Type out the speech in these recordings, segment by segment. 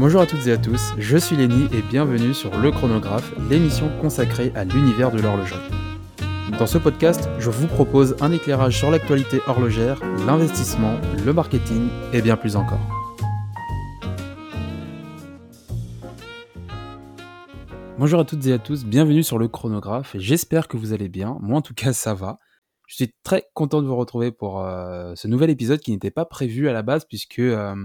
Bonjour à toutes et à tous, je suis Lenny et bienvenue sur Le Chronographe, l'émission consacrée à l'univers de l'horlogerie. Dans ce podcast, je vous propose un éclairage sur l'actualité horlogère, l'investissement, le marketing et bien plus encore. Bonjour à toutes et à tous, bienvenue sur Le Chronographe j'espère que vous allez bien, moi en tout cas ça va. Je suis très content de vous retrouver pour euh, ce nouvel épisode qui n'était pas prévu à la base puisque euh,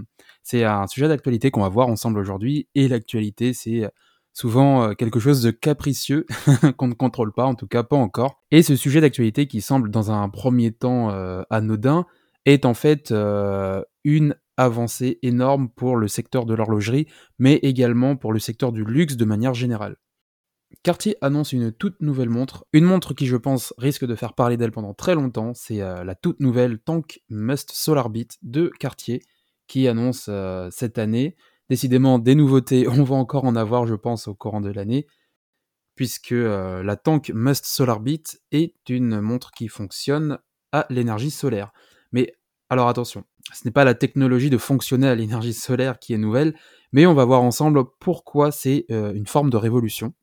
c'est un sujet d'actualité qu'on va voir ensemble aujourd'hui et l'actualité c'est euh, souvent quelque chose de capricieux qu'on ne contrôle pas, en tout cas pas encore. Et ce sujet d'actualité qui semble dans un premier temps anodin est en fait une avancée énorme pour le secteur de l'horlogerie, mais également pour le secteur du luxe de manière générale. Cartier annonce une toute nouvelle montre, une montre qui je pense risque de faire parler d'elle pendant très longtemps, c'est euh, la toute nouvelle Tank Must Solar Beat de Cartier qui annonce euh, cette année. Décidément des nouveautés, on va encore en avoir je pense au courant de l'année, puisque euh, la Tank Must Solar Beat est une montre qui fonctionne à l'énergie solaire. Mais alors attention, ce n'est pas la technologie de fonctionner à l'énergie solaire qui est nouvelle, mais on va voir ensemble pourquoi c'est une forme de révolution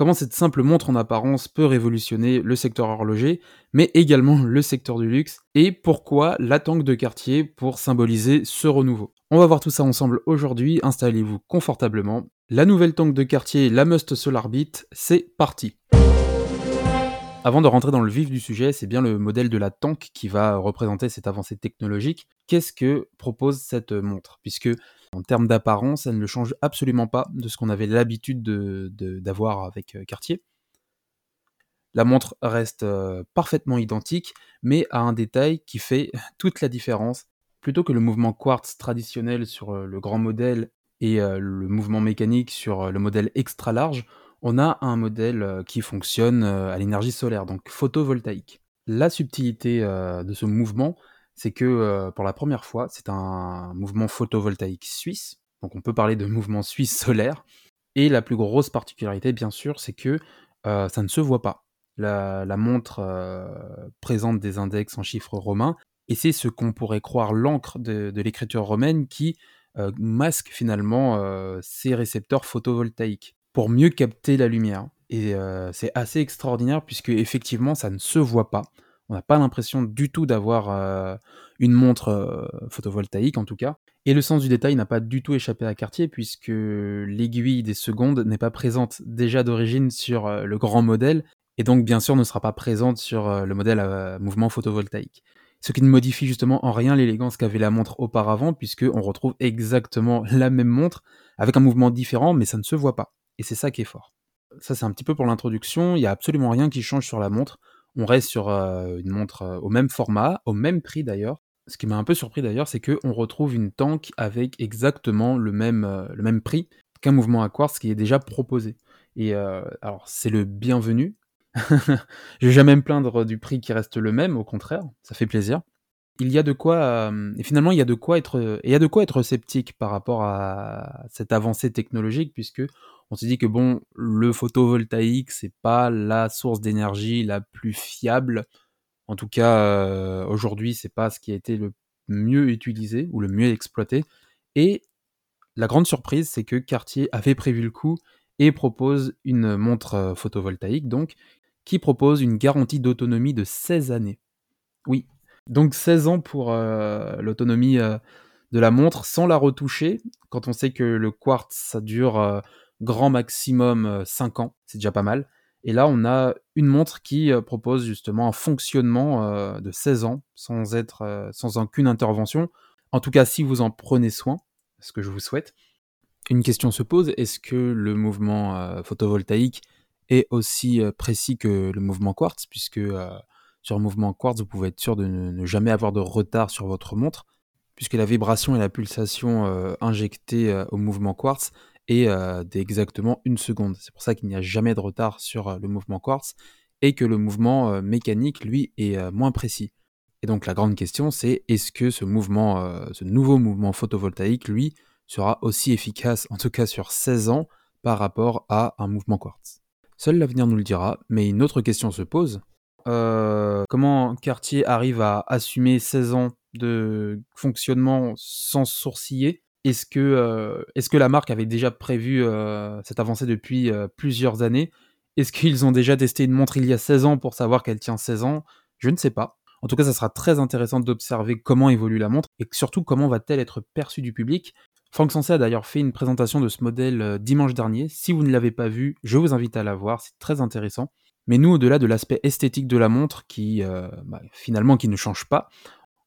comment cette simple montre en apparence peut révolutionner le secteur horloger, mais également le secteur du luxe, et pourquoi la tank de quartier pour symboliser ce renouveau. On va voir tout ça ensemble aujourd'hui, installez-vous confortablement. La nouvelle tank de quartier, la Must Solar c'est parti avant de rentrer dans le vif du sujet, c'est bien le modèle de la tank qui va représenter cette avancée technologique. Qu'est-ce que propose cette montre? Puisque en termes d'apparence, elle ne change absolument pas de ce qu'on avait l'habitude d'avoir avec euh, Cartier. La montre reste euh, parfaitement identique, mais a un détail qui fait toute la différence. Plutôt que le mouvement quartz traditionnel sur euh, le grand modèle et le mouvement mécanique sur le modèle extra large, on a un modèle qui fonctionne à l'énergie solaire, donc photovoltaïque. La subtilité de ce mouvement, c'est que euh, pour la première fois, c'est un mouvement photovoltaïque suisse. Donc on peut parler de mouvement suisse solaire. Et la plus grosse particularité, bien sûr, c'est que euh, ça ne se voit pas. La, montre euh, présente des index en chiffres romains, et c'est ce qu'on pourrait croire l'encre de l'écriture romaine qui masque finalement ces récepteurs photovoltaïques pour mieux capter la lumière. Et c'est assez extraordinaire puisque effectivement ça ne se voit pas. On n'a pas l'impression du tout d'avoir euh, une montre euh, photovoltaïque en tout cas. Et le sens du détail n'a pas du tout échappé à Cartier puisque l'aiguille des secondes n'est pas présente déjà d'origine sur euh, le grand modèle et donc bien sûr ne sera pas présente sur le modèle à mouvement photovoltaïque. Ce qui ne modifie justement en rien l'élégance qu'avait la montre auparavant puisque on retrouve exactement la même montre avec un mouvement différent mais ça ne se voit pas. Et c'est ça qui est fort. Ça c'est un petit peu pour l'introduction, il n'y a absolument rien qui change sur la montre. On reste sur une montre au même format, au même prix d'ailleurs. Ce qui m'a un peu surpris d'ailleurs, c'est qu'on retrouve une tank avec exactement le même, le même prix qu'un mouvement à quartz qui est déjà proposé. Et alors, c'est le bienvenu. Je vais jamais me plaindre du prix qui reste le même, au contraire, ça fait plaisir. Il y a de quoi, et finalement, il y a de quoi être, il y a de quoi être sceptique par rapport à cette avancée technologique, puisque on s'est dit que bon, le photovoltaïque, c'est pas la source d'énergie la plus fiable. En tout cas, euh, aujourd'hui, c'est pas ce qui a été le mieux utilisé ou le mieux exploité. Et la grande surprise, c'est que Cartier avait prévu le coup et propose une montre euh, photovoltaïque, donc, qui propose une garantie d'autonomie de 16 années. Oui, donc 16 ans pour euh, l'autonomie de la montre sans la retoucher, quand on sait que le quartz, ça dure grand maximum 5 ans, c'est déjà pas mal. Et là, on a une montre qui propose justement un fonctionnement de 16 ans sans être sans aucune intervention. En tout cas, si vous en prenez soin, ce que je vous souhaite. Une question se pose est-ce que le mouvement photovoltaïque est aussi précis que le mouvement quartz Puisque sur le mouvement quartz, vous pouvez être sûr de ne, jamais avoir de retard sur votre montre, puisque la vibration et la pulsation injectées au mouvement quartz et d'exactement une seconde. C'est pour ça qu'il n'y a jamais de retard sur le mouvement quartz et que le mouvement mécanique, lui, est moins précis. Et donc la grande question, c'est est-ce que ce mouvement, ce nouveau mouvement photovoltaïque, lui, sera aussi efficace, en tout cas sur 16 ans, par rapport à un mouvement quartz? Seul l'avenir nous le dira, mais une autre question se pose. Comment Cartier arrive à assumer 16 ans de fonctionnement sans sourciller? Est-ce que, est que la marque avait déjà prévu cette avancée depuis plusieurs années? Est-ce qu'ils ont déjà testé une montre il y a 16 ans pour savoir qu'elle tient 16 ans? Je ne sais pas. En tout cas, ça sera très intéressant d'observer comment évolue la montre et surtout comment va-t-elle être perçue du public. Franck Sensé a d'ailleurs fait une présentation de ce modèle dimanche dernier. Si vous ne l'avez pas vu, je vous invite à la voir, c'est très intéressant. Mais nous, au-delà de l'aspect esthétique de la montre, qui bah, finalement qui ne change pas,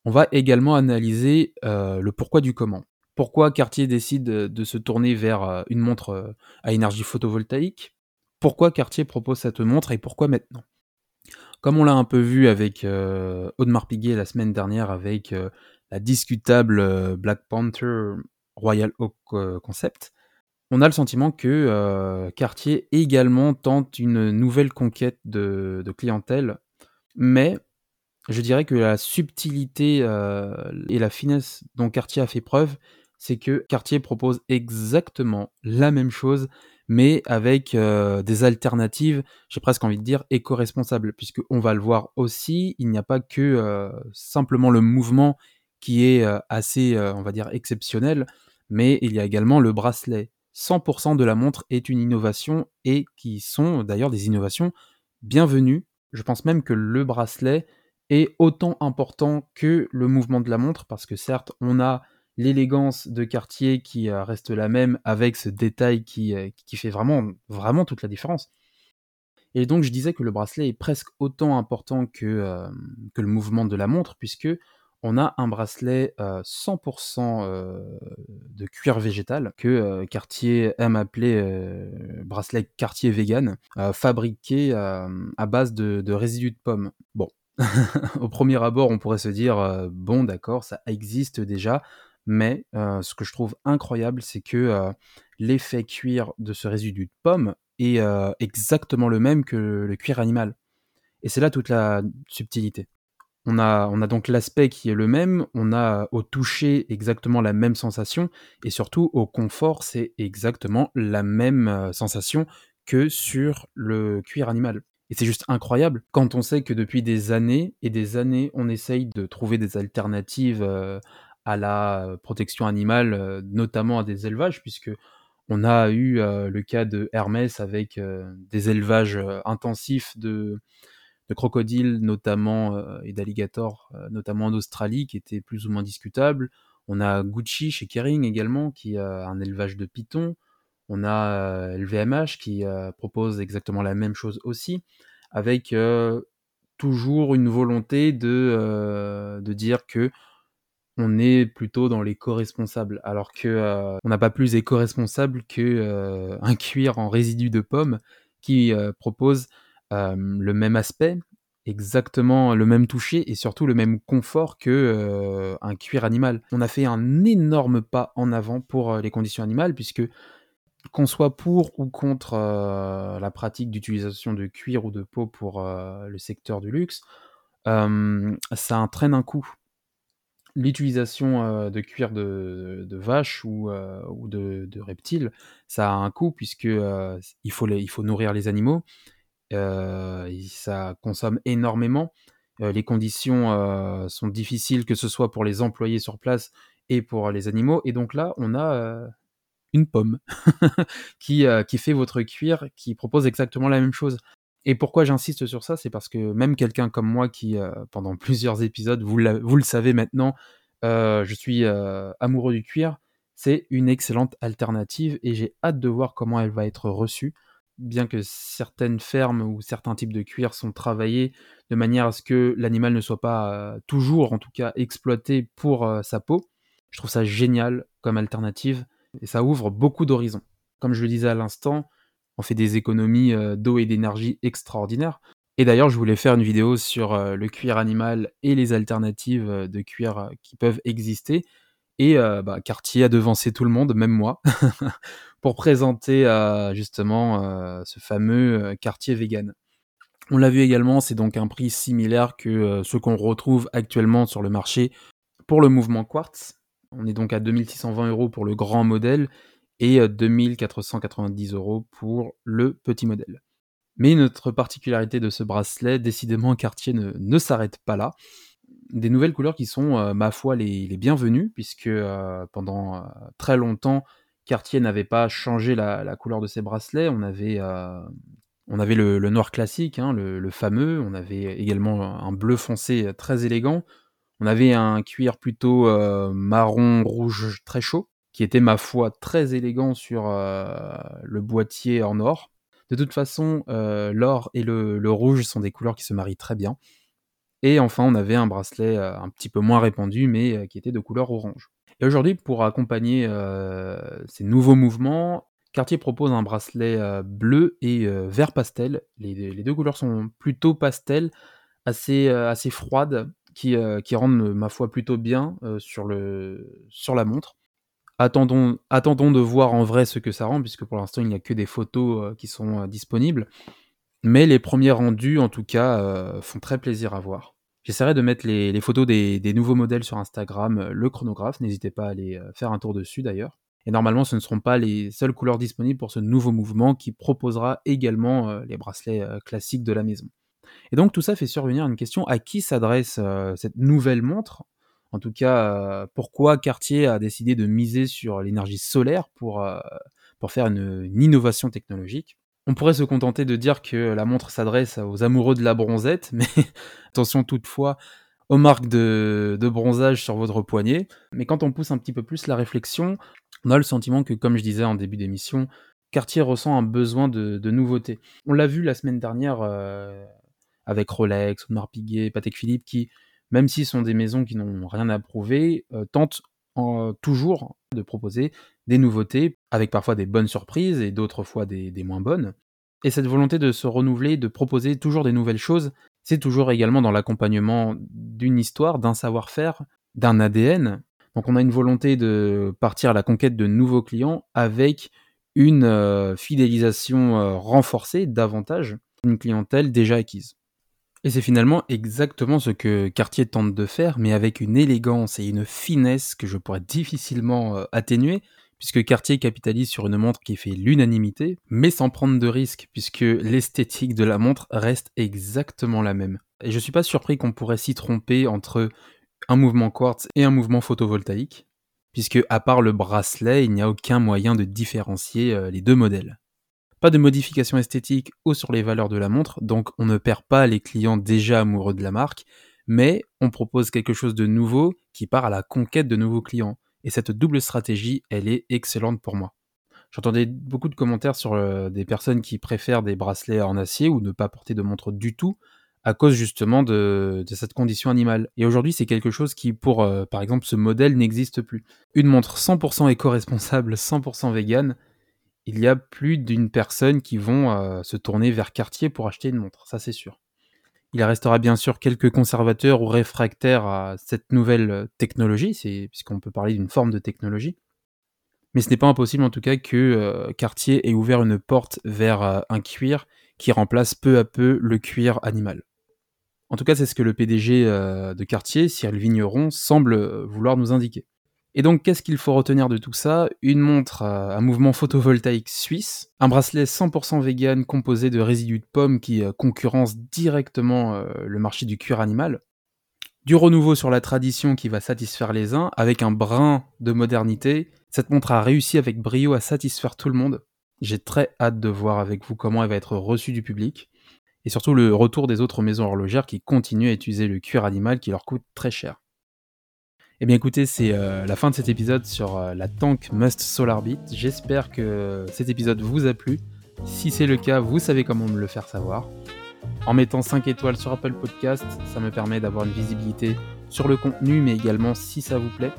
on va également analyser le pourquoi du comment pourquoi Cartier décide de se tourner vers une montre à énergie photovoltaïque, pourquoi Cartier propose cette montre et pourquoi maintenant? Comme on l'a un peu vu avec Audemars Piguet la semaine dernière avec la discutable Black Panther Royal Oak Concept, on a le sentiment que Cartier également tente une nouvelle conquête de clientèle, mais je dirais que la subtilité et la finesse dont Cartier a fait preuve c'est que Cartier propose exactement la même chose, mais avec euh, des alternatives, j'ai presque envie de dire éco-responsables, puisqu'on va le voir aussi, il n'y a pas que euh, simplement le mouvement qui est euh, assez, on va dire, exceptionnel, mais il y a également le bracelet. 100% de la montre est une innovation et qui sont d'ailleurs des innovations bienvenues. Je pense même que le bracelet est autant important que le mouvement de la montre, parce que certes, on a l'élégance de Cartier qui euh, reste la même avec ce détail qui, euh, fait vraiment, toute la différence. Et donc je disais que le bracelet est presque autant important que, euh, que le mouvement de la montre, puisque on a un bracelet 100% de cuir végétal que Cartier aime appeler bracelet Cartier vegan, fabriqué à base de, de, résidus de pommes. Bon, au premier abord, on pourrait se dire bon, d'accord, ça existe déjà. Mais ce que je trouve incroyable, c'est que l'effet cuir de ce résidu de pomme est exactement le même que le cuir animal. Et c'est là toute la subtilité. On a, on a donc l'aspect qui est le même, on a au toucher exactement la même sensation, et surtout au confort, c'est exactement la même sensation que sur le cuir animal. Et c'est juste incroyable quand on sait que depuis des années et des années, on essaye de trouver des alternatives à la protection animale, notamment à des élevages, puisque on a eu le cas de Hermès avec des élevages intensifs de, de crocodiles notamment et d'alligators, notamment en Australie, qui étaient plus ou moins discutables. On a Gucci chez Kering également, qui a un élevage de pythons. On a LVMH qui propose exactement la même chose aussi, avec toujours une volonté de, dire que on est plutôt dans l'éco-responsable, alors que euh, on n'a pas plus éco-responsable que euh, un cuir en résidus de pomme qui euh, propose le même aspect, exactement le même toucher et surtout le même confort que un cuir animal. On a fait un énorme pas en avant pour les conditions animales puisque qu'on soit pour ou contre la pratique d'utilisation de cuir ou de peau pour le secteur du luxe, ça entraîne un coût l'utilisation de cuir de, vache ou, ou de, reptiles, ça a un coût puisque il, faut il faut nourrir les animaux. Ça consomme énormément. les conditions sont difficiles, que ce soit pour les employés sur place et pour les animaux. Et donc là, on a une pomme qui, fait votre cuir, qui propose exactement la même chose. Et pourquoi j'insiste sur ça, c'est parce que même quelqu'un comme moi qui, euh, pendant plusieurs épisodes, vous, le savez maintenant, euh, je suis euh, amoureux du cuir, c'est une excellente alternative et j'ai hâte de voir comment elle va être reçue. Bien que certaines fermes ou certains types de cuir sont travaillés de manière à ce que l'animal ne soit pas toujours, en tout cas, exploité pour sa peau, je trouve ça génial comme alternative et ça ouvre beaucoup d'horizons. Comme je le disais à l'instant, on fait des économies d'eau et d'énergie extraordinaires. Et d'ailleurs, je voulais faire une vidéo sur le cuir animal et les alternatives de cuir qui peuvent exister. Et bah, Cartier a devancé tout le monde, même moi, pour présenter justement ce fameux Cartier vegan. On l'a vu également, c'est donc un prix similaire que ce qu'on retrouve actuellement sur le marché pour le mouvement Quartz. On est donc à 2620 euros pour le grand modèle et 2490 euros pour le petit modèle. Mais notre particularité de ce bracelet, décidément Cartier ne, s'arrête pas là. des nouvelles couleurs qui sont, ma foi, les bienvenues, puisque pendant très longtemps, Cartier n'avait pas changé la, couleur de ses bracelets. On avait, on avait le, noir classique, hein, le, fameux. On avait également un bleu foncé très élégant. On avait un cuir plutôt marron rouge très chaud, qui était ma foi très élégant sur le boîtier en or. De toute façon, l'or et le, rouge sont des couleurs qui se marient très bien. Et enfin, on avait un bracelet un petit peu moins répandu, mais qui était de couleur orange. Et aujourd'hui, pour accompagner ces nouveaux mouvements, Cartier propose un bracelet bleu et vert pastel. Les, deux couleurs sont plutôt pastel, assez, assez froides, qui, qui, rendent, ma foi, plutôt bien sur, le, sur la montre. Attendons, attendons de voir en vrai ce que ça rend, puisque pour l'instant, il n'y a que des photos qui sont disponibles. Mais les premiers rendus, en tout cas, font très plaisir à voir. J'essaierai de mettre les, photos des, nouveaux modèles sur Instagram, le chronographe. N'hésitez pas à aller faire un tour dessus d'ailleurs. Et normalement, ce ne seront pas les seules couleurs disponibles pour ce nouveau mouvement qui proposera également euh, les bracelets euh, classiques de la maison. Et donc tout ça fait survenir une question à qui s'adresse euh, cette nouvelle montre? En tout cas, pourquoi Cartier a décidé de miser sur l'énergie solaire pour, pour faire une, innovation technologique? On pourrait se contenter de dire que la montre s'adresse aux amoureux de la bronzette, mais attention toutefois aux marques de, bronzage sur votre poignet. Mais quand on pousse un petit peu plus la réflexion, on a le sentiment que, comme je disais en début d'émission, Cartier ressent un besoin de, nouveauté. On l'a vu la semaine dernière euh, avec Rolex, Audemars Piguet, Patek Philippe, qui, même s'ils sont des maisons qui n'ont rien à prouver, euh, tentent toujours de proposer des nouveautés, avec parfois des bonnes surprises et d'autres fois des, moins bonnes. Et cette volonté de se renouveler, de proposer toujours des nouvelles choses, c'est toujours également dans l'accompagnement d'une histoire, d'un savoir-faire, d'un ADN, donc on a une volonté de partir à la conquête de nouveaux clients avec une euh, fidélisation euh, renforcée davantage d'une clientèle déjà acquise. Et c'est finalement exactement ce que Cartier tente de faire, mais avec une élégance et une finesse que je pourrais difficilement euh, atténuer, puisque Cartier capitalise sur une montre qui fait l'unanimité, mais sans prendre de risques, puisque l'esthétique de la montre reste exactement la même. Et je suis pas surpris qu'on pourrait s'y tromper entre un mouvement quartz et un mouvement photovoltaïque, puisque à part le bracelet, il n'y a aucun moyen de différencier euh, les deux modèles. Pas de modification esthétique ou sur les valeurs de la montre, donc on ne perd pas les clients déjà amoureux de la marque, mais on propose quelque chose de nouveau qui part à la conquête de nouveaux clients. Et cette double stratégie, elle est excellente pour moi. J'entendais beaucoup de commentaires sur euh, des personnes qui préfèrent des bracelets en acier ou ne pas porter de montre du tout, à cause justement de, cette condition animale. Et aujourd'hui, c'est quelque chose qui, pour euh, par exemple ce modèle, n'existe plus. Une montre 100% éco-responsable, 100% vegan, il y a plus d'une personne qui vont euh, se tourner vers Cartier pour acheter une montre, ça c'est sûr. Il restera bien sûr quelques conservateurs ou réfractaires à cette nouvelle euh, technologie, puisqu'on peut parler d'une forme de technologie. Mais ce n'est pas impossible en tout cas que Cartier ait ouvert une porte vers un cuir qui remplace peu à peu le cuir animal. En tout cas, c'est ce que le PDG euh, de Cartier, Cyril Vigneron, semble euh, vouloir nous indiquer. Et donc, qu'est-ce qu'il faut retenir de tout ça? Une montre à mouvement photovoltaïque suisse, un bracelet 100% vegan composé de résidus de pommes qui euh, concurrence directement le marché du cuir animal, du renouveau sur la tradition qui va satisfaire les uns, avec un brin de modernité. Cette montre a réussi avec brio à satisfaire tout le monde. J'ai très hâte de voir avec vous comment elle va être reçue du public et surtout le retour des autres maisons horlogères qui continuent à utiliser le cuir animal qui leur coûte très cher. Eh bien écoutez, c'est euh, la fin de cet épisode sur euh, la Tank Must SolarBit. J'espère que cet épisode vous a plu. Si c'est le cas, vous savez comment me le faire savoir. En mettant 5 étoiles sur Apple Podcast, ça me permet d'avoir une visibilité sur le contenu, mais également si ça vous plaît.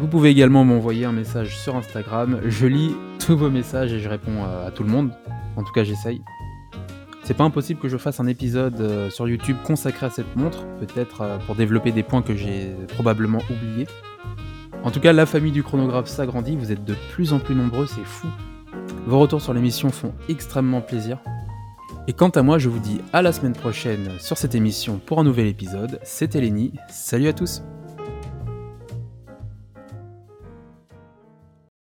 Vous pouvez également m'envoyer un message sur Instagram. Je lis tous vos messages et je réponds euh, à tout le monde. En tout cas, j'essaye. C'est pas impossible que je fasse un épisode euh, sur YouTube consacré à cette montre, peut-être euh, pour développer des points que j'ai probablement oubliés. En tout cas, la famille du chronographe s'agrandit, vous êtes de plus en plus nombreux, c'est fou. Vos retours sur l'émission font extrêmement plaisir. Et quant à moi, je vous dis à la semaine prochaine sur cette émission pour un nouvel épisode. C'était Lenny, salut à tous